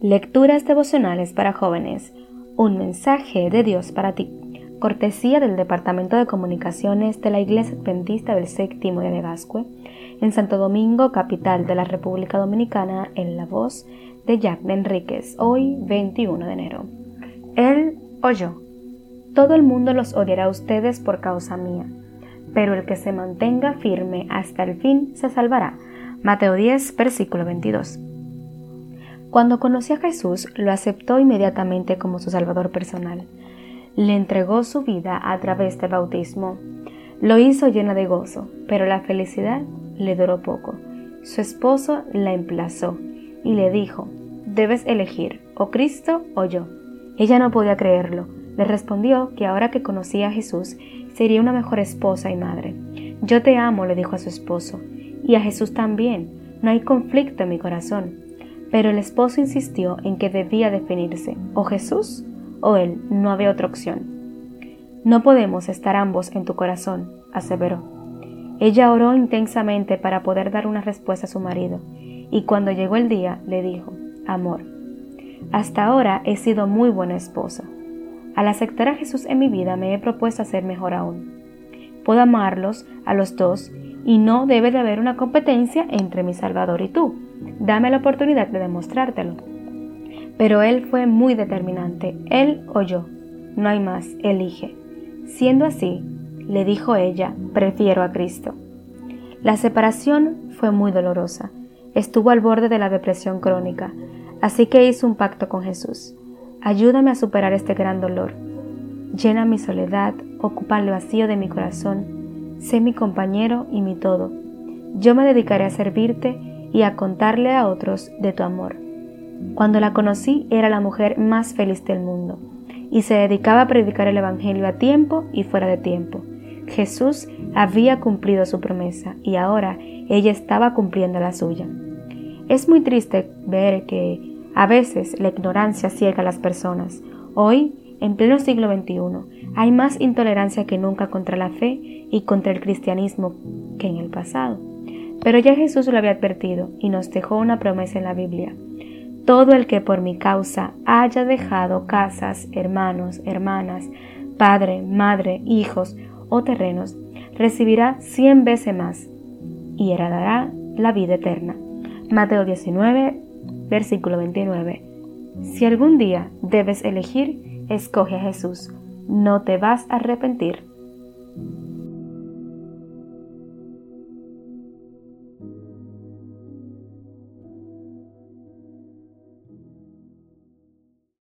Lecturas devocionales para jóvenes. Un mensaje de Dios para ti. Cortesía del Departamento de Comunicaciones de la Iglesia Adventista del Séptimo de Gascue, en Santo Domingo, capital de la República Dominicana, en la voz de Jack de Enríquez, hoy 21 de enero. Él oyó. Todo el mundo los odiará a ustedes por causa mía, pero el que se mantenga firme hasta el fin se salvará. Mateo 10, versículo 22. Cuando conoció a Jesús, lo aceptó inmediatamente como su Salvador personal. Le entregó su vida a través del bautismo. Lo hizo llena de gozo, pero la felicidad le duró poco. Su esposo la emplazó y le dijo, debes elegir o Cristo o yo. Ella no podía creerlo. Le respondió que ahora que conocía a Jesús, sería una mejor esposa y madre. Yo te amo, le dijo a su esposo, y a Jesús también. No hay conflicto en mi corazón. Pero el esposo insistió en que debía definirse o Jesús o él, no había otra opción. No podemos estar ambos en tu corazón, aseveró. Ella oró intensamente para poder dar una respuesta a su marido, y cuando llegó el día le dijo, Amor, hasta ahora he sido muy buena esposa. Al aceptar a Jesús en mi vida me he propuesto ser mejor aún. Puedo amarlos a los dos y no debe de haber una competencia entre mi Salvador y tú. Dame la oportunidad de demostrártelo. Pero él fue muy determinante. Él o yo. No hay más. Elige. Siendo así, le dijo ella, prefiero a Cristo. La separación fue muy dolorosa. Estuvo al borde de la depresión crónica, así que hizo un pacto con Jesús. Ayúdame a superar este gran dolor. Llena mi soledad, ocupa el vacío de mi corazón. Sé mi compañero y mi todo. Yo me dedicaré a servirte y a contarle a otros de tu amor. Cuando la conocí era la mujer más feliz del mundo y se dedicaba a predicar el Evangelio a tiempo y fuera de tiempo. Jesús había cumplido su promesa y ahora ella estaba cumpliendo la suya. Es muy triste ver que a veces la ignorancia ciega a las personas. Hoy, en pleno siglo XXI, hay más intolerancia que nunca contra la fe y contra el cristianismo que en el pasado. Pero ya Jesús lo había advertido y nos dejó una promesa en la Biblia. Todo el que por mi causa haya dejado casas, hermanos, hermanas, padre, madre, hijos o terrenos, recibirá cien veces más y heredará la vida eterna. Mateo 19, versículo 29. Si algún día debes elegir, escoge a Jesús. No te vas a arrepentir.